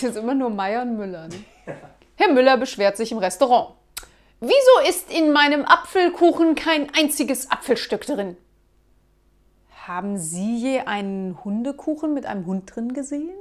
Das ist immer nur Meier und Müller. Ne? Herr Müller beschwert sich im Restaurant. Wieso ist in meinem Apfelkuchen kein einziges Apfelstück drin? Haben Sie je einen Hundekuchen mit einem Hund drin gesehen?